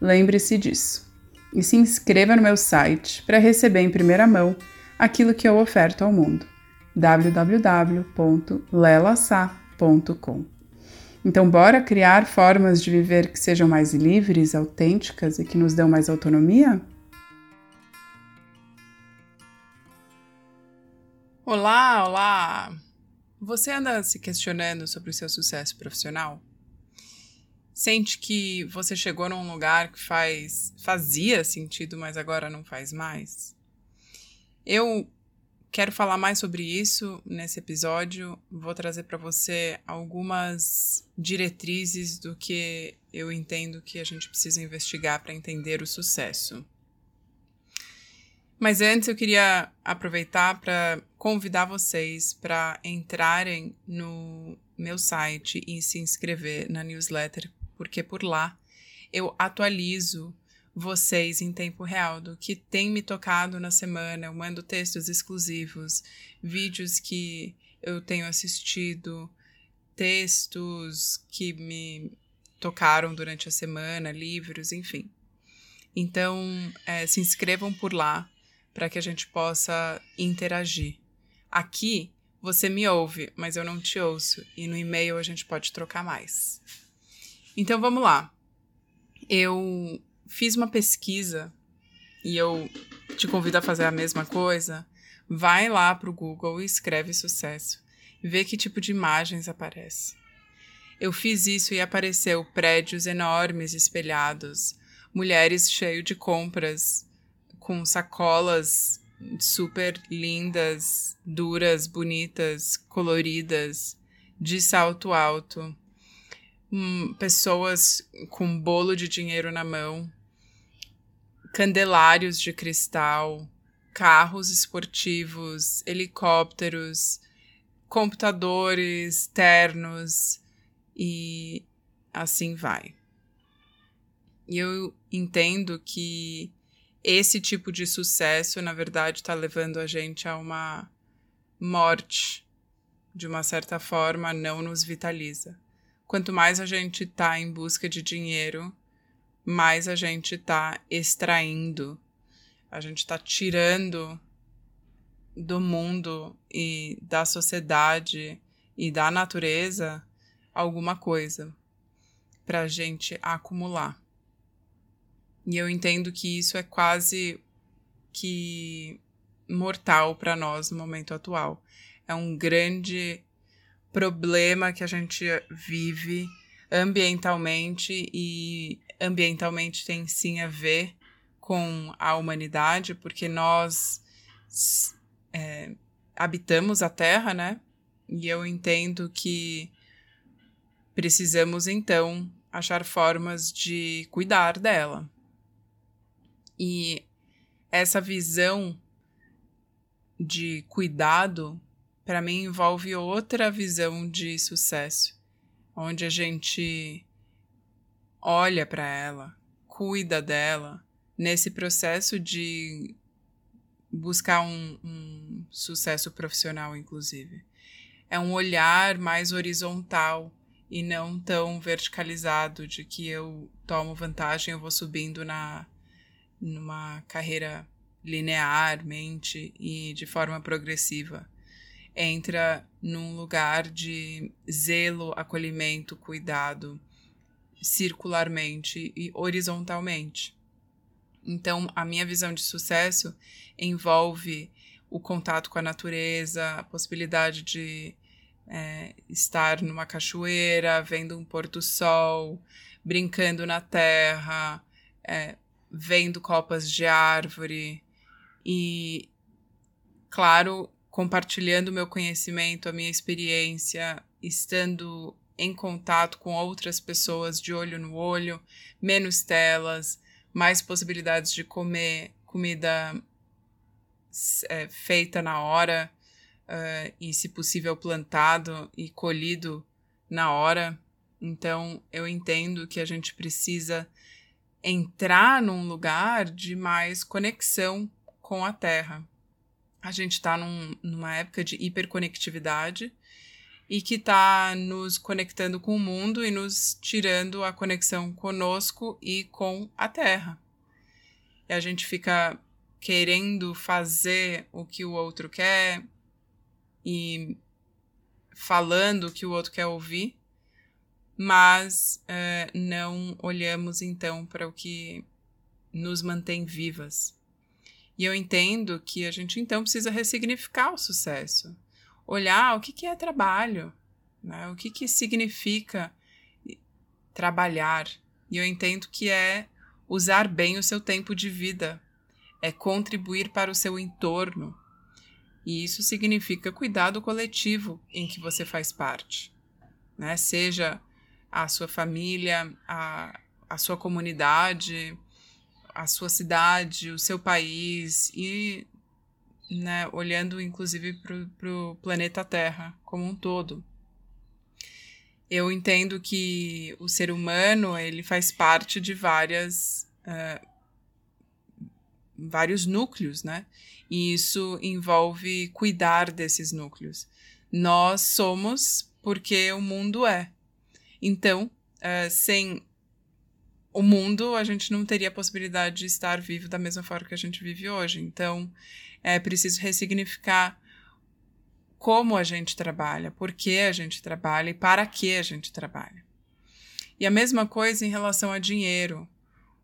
Lembre-se disso. E se inscreva no meu site para receber em primeira mão aquilo que eu oferto ao mundo. www.lelasa.com. Então, bora criar formas de viver que sejam mais livres, autênticas e que nos dão mais autonomia? Olá, olá! Você anda se questionando sobre o seu sucesso profissional? Sente que você chegou num lugar que faz fazia sentido, mas agora não faz mais? Eu quero falar mais sobre isso nesse episódio. Vou trazer para você algumas diretrizes do que eu entendo que a gente precisa investigar para entender o sucesso. Mas antes eu queria aproveitar para convidar vocês para entrarem no meu site e se inscrever na newsletter porque por lá eu atualizo vocês em tempo real do que tem me tocado na semana. Eu mando textos exclusivos, vídeos que eu tenho assistido, textos que me tocaram durante a semana, livros, enfim. Então, é, se inscrevam por lá para que a gente possa interagir. Aqui você me ouve, mas eu não te ouço, e no e-mail a gente pode trocar mais. Então vamos lá. Eu fiz uma pesquisa e eu te convido a fazer a mesma coisa. Vai lá para o Google e escreve sucesso. Vê que tipo de imagens aparece. Eu fiz isso e apareceu prédios enormes espelhados, mulheres cheias de compras, com sacolas super lindas, duras, bonitas, coloridas, de salto alto hum, pessoas com bolo de dinheiro na mão, candelários de cristal, carros esportivos, helicópteros, computadores, ternos e assim vai. E eu entendo que esse tipo de sucesso, na verdade, está levando a gente a uma morte, de uma certa forma, não nos vitaliza quanto mais a gente está em busca de dinheiro, mais a gente está extraindo, a gente está tirando do mundo e da sociedade e da natureza alguma coisa para a gente acumular. E eu entendo que isso é quase que mortal para nós no momento atual. É um grande problema que a gente vive ambientalmente e ambientalmente tem sim a ver com a humanidade, porque nós é, habitamos a Terra, né? E eu entendo que precisamos então achar formas de cuidar dela. E essa visão de cuidado para mim envolve outra visão de sucesso, onde a gente olha para ela, cuida dela, nesse processo de buscar um, um, sucesso profissional, inclusive. É um olhar mais horizontal e não tão verticalizado de que eu tomo vantagem, eu vou subindo na numa carreira linearmente e de forma progressiva entra num lugar de zelo, acolhimento, cuidado, circularmente e horizontalmente. Então, a minha visão de sucesso envolve o contato com a natureza, a possibilidade de é, estar numa cachoeira, vendo um pôr-do-sol, brincando na terra, é, vendo copas de árvore e, claro, compartilhando meu conhecimento, a minha experiência, estando em contato com outras pessoas de olho no olho, menos telas, mais possibilidades de comer comida é, feita na hora uh, e, se possível, plantado e colhido na hora. Então, eu entendo que a gente precisa entrar num lugar de mais conexão com a Terra. A gente está num, numa época de hiperconectividade e que está nos conectando com o mundo e nos tirando a conexão conosco e com a Terra. E a gente fica querendo fazer o que o outro quer e falando o que o outro quer ouvir, mas uh, não olhamos então para o que nos mantém vivas. E eu entendo que a gente então precisa ressignificar o sucesso, olhar o que, que é trabalho, né? o que, que significa trabalhar. E eu entendo que é usar bem o seu tempo de vida é contribuir para o seu entorno. E isso significa cuidar do coletivo em que você faz parte, né? Seja a sua família, a, a sua comunidade, a sua cidade, o seu país e né, olhando inclusive para o planeta Terra como um todo. Eu entendo que o ser humano ele faz parte de várias uh, vários núcleos, né? E isso envolve cuidar desses núcleos. Nós somos porque o mundo é. Então, uh, sem o mundo, a gente não teria a possibilidade de estar vivo da mesma forma que a gente vive hoje. Então, é preciso ressignificar como a gente trabalha, por que a gente trabalha e para que a gente trabalha. E a mesma coisa em relação a dinheiro.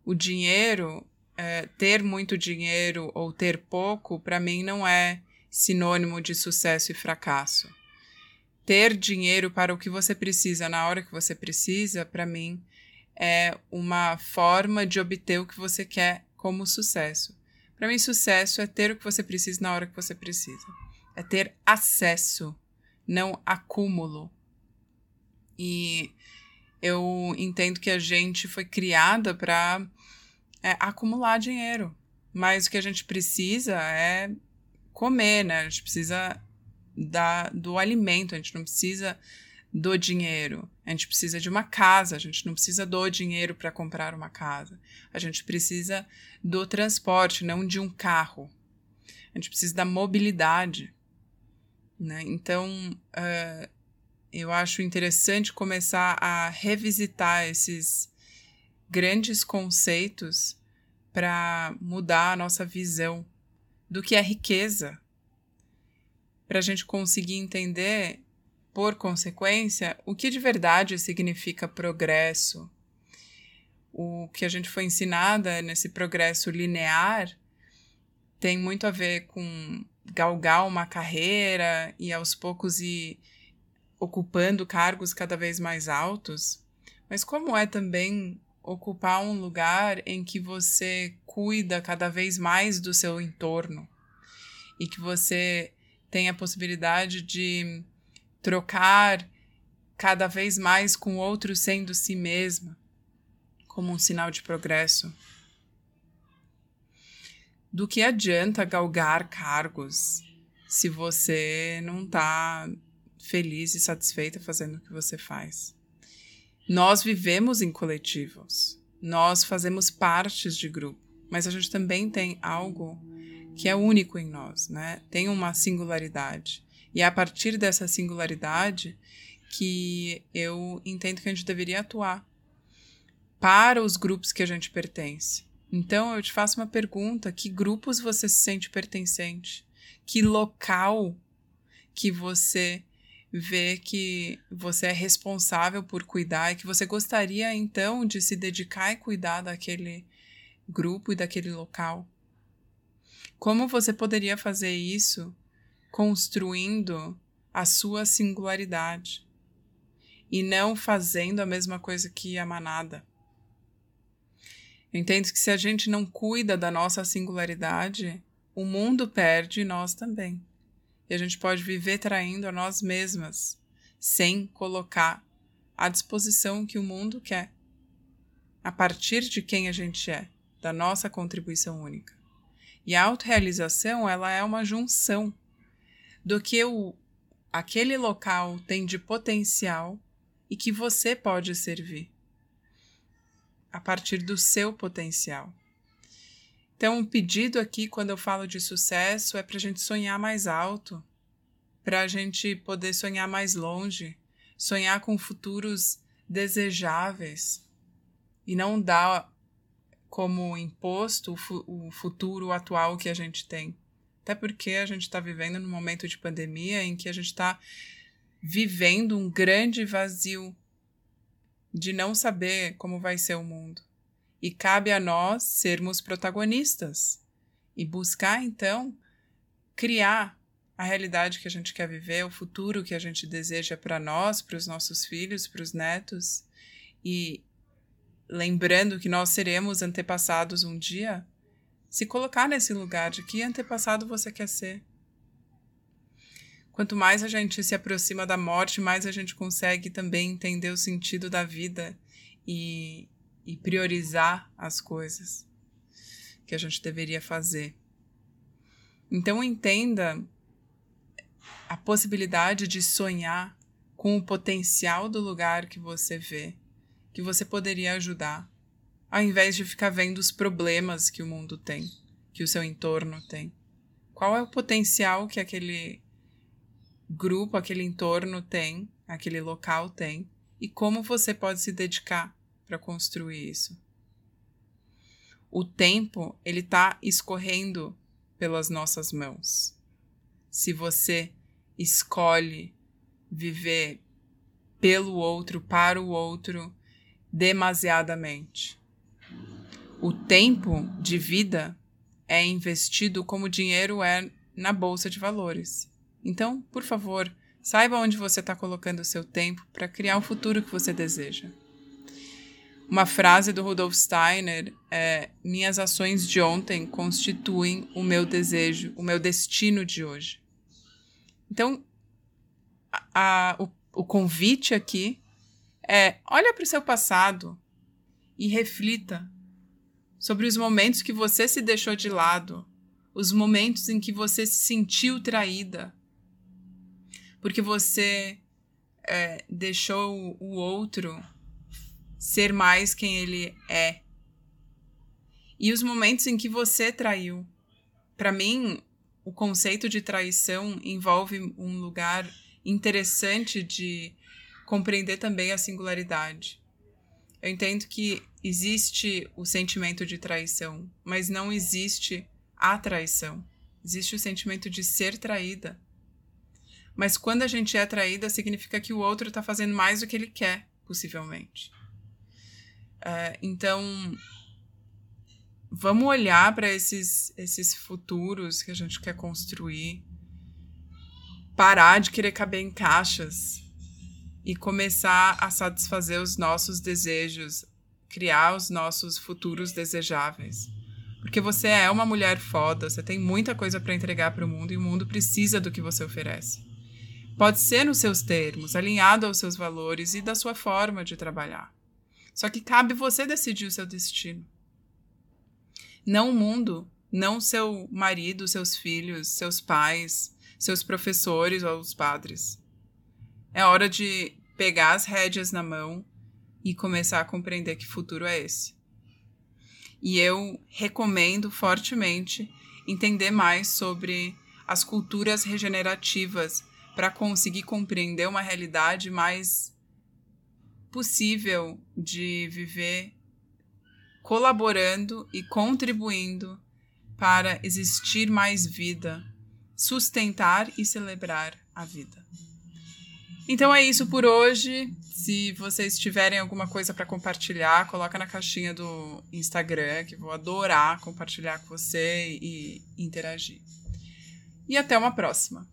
O dinheiro é, ter muito dinheiro ou ter pouco, para mim, não é sinônimo de sucesso e fracasso. Ter dinheiro para o que você precisa na hora que você precisa, para mim, é uma forma de obter o que você quer como sucesso. Para mim, sucesso é ter o que você precisa na hora que você precisa. É ter acesso, não acúmulo. E eu entendo que a gente foi criada para é acumular dinheiro. Mas o que a gente precisa é comer, né? A gente precisa da, do alimento, a gente não precisa do dinheiro. A gente precisa de uma casa, a gente não precisa do dinheiro para comprar uma casa. A gente precisa do transporte, não de um carro. A gente precisa da mobilidade. Né? Então, uh, eu acho interessante começar a revisitar esses grandes conceitos para mudar a nossa visão do que é riqueza, para a gente conseguir entender, por consequência, o que de verdade significa progresso. O que a gente foi ensinada nesse progresso linear tem muito a ver com galgar uma carreira e aos poucos ir ocupando cargos cada vez mais altos, mas como é também ocupar um lugar em que você cuida cada vez mais do seu entorno e que você tem a possibilidade de trocar cada vez mais com outro sendo si mesma, como um sinal de progresso. Do que adianta galgar cargos se você não está feliz e satisfeita fazendo o que você faz? Nós vivemos em coletivos, nós fazemos partes de grupo, mas a gente também tem algo que é único em nós, né? Tem uma singularidade. E é a partir dessa singularidade que eu entendo que a gente deveria atuar para os grupos que a gente pertence. Então eu te faço uma pergunta: que grupos você se sente pertencente? Que local que você ver que você é responsável por cuidar e que você gostaria então de se dedicar e cuidar daquele grupo e daquele local. Como você poderia fazer isso construindo a sua singularidade e não fazendo a mesma coisa que a manada? Eu entendo que se a gente não cuida da nossa singularidade, o mundo perde e nós também. E a gente pode viver traindo a nós mesmas, sem colocar à disposição que o mundo quer, a partir de quem a gente é, da nossa contribuição única. E a autorrealização, ela é uma junção do que o, aquele local tem de potencial e que você pode servir a partir do seu potencial. Então, um pedido aqui, quando eu falo de sucesso, é para a gente sonhar mais alto, para a gente poder sonhar mais longe, sonhar com futuros desejáveis e não dar como imposto o, fu o futuro atual que a gente tem. Até porque a gente está vivendo num momento de pandemia em que a gente está vivendo um grande vazio de não saber como vai ser o mundo. E cabe a nós sermos protagonistas e buscar, então, criar a realidade que a gente quer viver, o futuro que a gente deseja para nós, para os nossos filhos, para os netos. E lembrando que nós seremos antepassados um dia, se colocar nesse lugar de que antepassado você quer ser. Quanto mais a gente se aproxima da morte, mais a gente consegue também entender o sentido da vida e, e priorizar as coisas que a gente deveria fazer. Então entenda a possibilidade de sonhar com o potencial do lugar que você vê, que você poderia ajudar, ao invés de ficar vendo os problemas que o mundo tem, que o seu entorno tem. Qual é o potencial que aquele grupo, aquele entorno tem, aquele local tem, e como você pode se dedicar para construir isso. O tempo, ele está escorrendo pelas nossas mãos. Se você escolhe viver pelo outro, para o outro, demasiadamente. O tempo de vida é investido como dinheiro é na bolsa de valores. Então, por favor, saiba onde você está colocando o seu tempo para criar o futuro que você deseja. Uma frase do Rudolf Steiner é: Minhas ações de ontem constituem o meu desejo, o meu destino de hoje. Então, a, a, o, o convite aqui é: olha para o seu passado e reflita sobre os momentos que você se deixou de lado, os momentos em que você se sentiu traída, porque você é, deixou o outro ser mais quem ele é. E os momentos em que você traiu. Para mim, o conceito de traição envolve um lugar interessante de compreender também a singularidade. Eu entendo que existe o sentimento de traição, mas não existe a traição. Existe o sentimento de ser traída. Mas quando a gente é traída, significa que o outro está fazendo mais do que ele quer, possivelmente. Uh, então, vamos olhar para esses, esses futuros que a gente quer construir, parar de querer caber em caixas e começar a satisfazer os nossos desejos, criar os nossos futuros desejáveis. Porque você é uma mulher foda, você tem muita coisa para entregar para o mundo e o mundo precisa do que você oferece. Pode ser nos seus termos, alinhado aos seus valores e da sua forma de trabalhar. Só que cabe você decidir o seu destino. Não o mundo, não seu marido, seus filhos, seus pais, seus professores ou os padres. É hora de pegar as rédeas na mão e começar a compreender que futuro é esse. E eu recomendo fortemente entender mais sobre as culturas regenerativas para conseguir compreender uma realidade mais possível de viver colaborando e contribuindo para existir mais vida, sustentar e celebrar a vida. Então é isso por hoje. Se vocês tiverem alguma coisa para compartilhar, coloca na caixinha do Instagram, que vou adorar compartilhar com você e interagir. E até uma próxima.